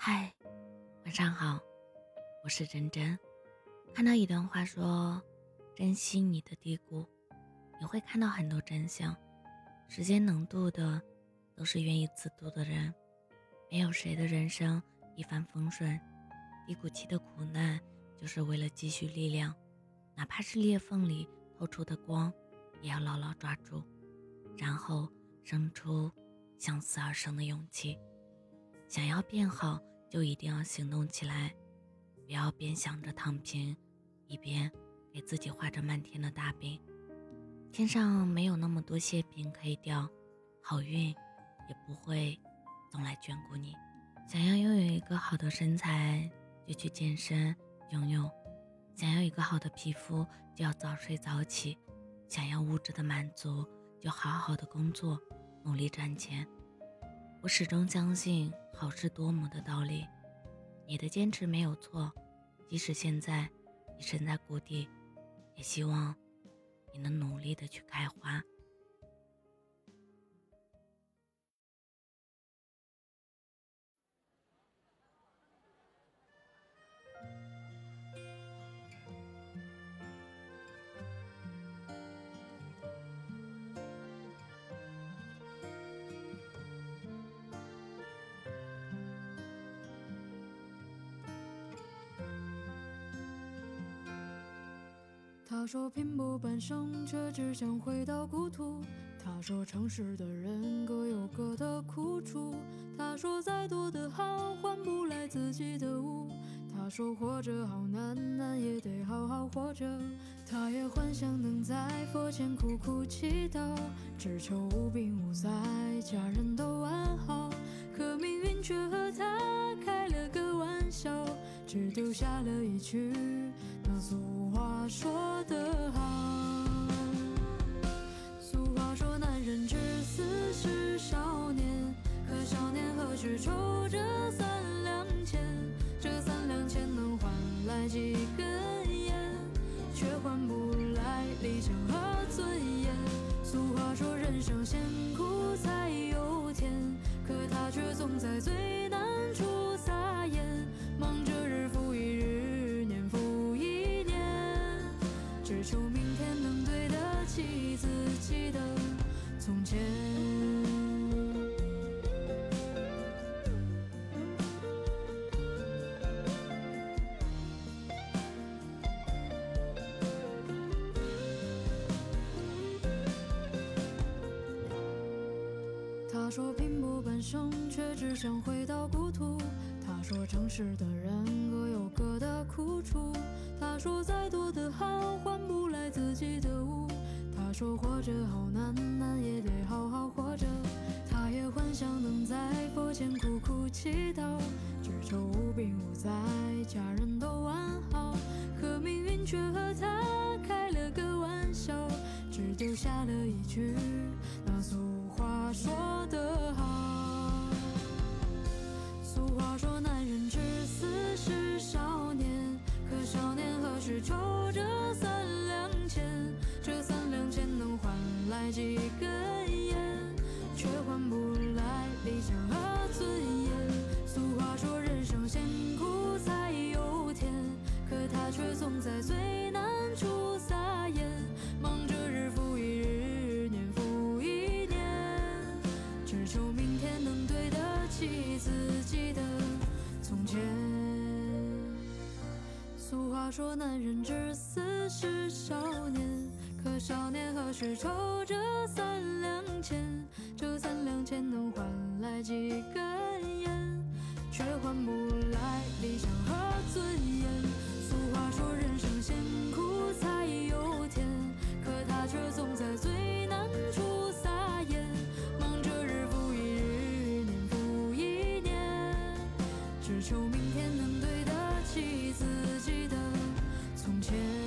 嗨，晚上好，我是真真。看到一段话说：“珍惜你的低谷，你会看到很多真相。时间能渡的，都是愿意自渡的人。没有谁的人生一帆风顺，低谷期的苦难，就是为了积蓄力量。哪怕是裂缝里透出的光，也要牢牢抓住，然后生出向死而生的勇气。想要变好。”就一定要行动起来，不要边想着躺平，一边给自己画着漫天的大饼。天上没有那么多馅饼可以掉，好运也不会总来眷顾你。想要拥有一个好的身材，就去健身拥有；想要一个好的皮肤，就要早睡早起；想要物质的满足，就好好的工作，努力赚钱。我始终相信好事多磨的道理，你的坚持没有错，即使现在你身在谷底，也希望你能努力的去开花。他说拼搏半生，却只想回到故土。他说城市的人各有各的苦楚。他说再多的好换不来自己的无。他说活着好难，难也得好好活着。他也幻想能在佛前苦苦祈祷，只求无病无灾，家人都安好。可命运却和他开了，只丢下了一句那俗。话说得好，俗话说男人至死是少年，可少年何须愁这三两钱？这三两钱能换来几根烟，却换不来理想和尊严。俗话说人生先苦才有甜，可他却总在最明天能对得起自己的从前，他说拼搏半生，却只想回到故土。他说城市的人各有各的苦楚。他说再多的好换不自己的屋。他说活着好难，难也得好好活着。他也幻想能在佛前苦苦祈祷，只求无病无灾，家人都安好。可命运却和他开了个玩笑，只丢下了一句那俗话说得好。几根烟，却换不来理想和尊严。俗话说人生先苦才有甜，可他却总在最难处撒盐，忙着日复一日，年复一年，只求明天能对得起自己的从前。俗话说男人至死是少年。可少年何须愁这三两钱？这三两钱能换来几根烟？却换不来理想和尊严。俗话说人生先苦才有甜可他却总在最难处撒盐。忙着日复一日年复一年只求明天能对得起自己的从前。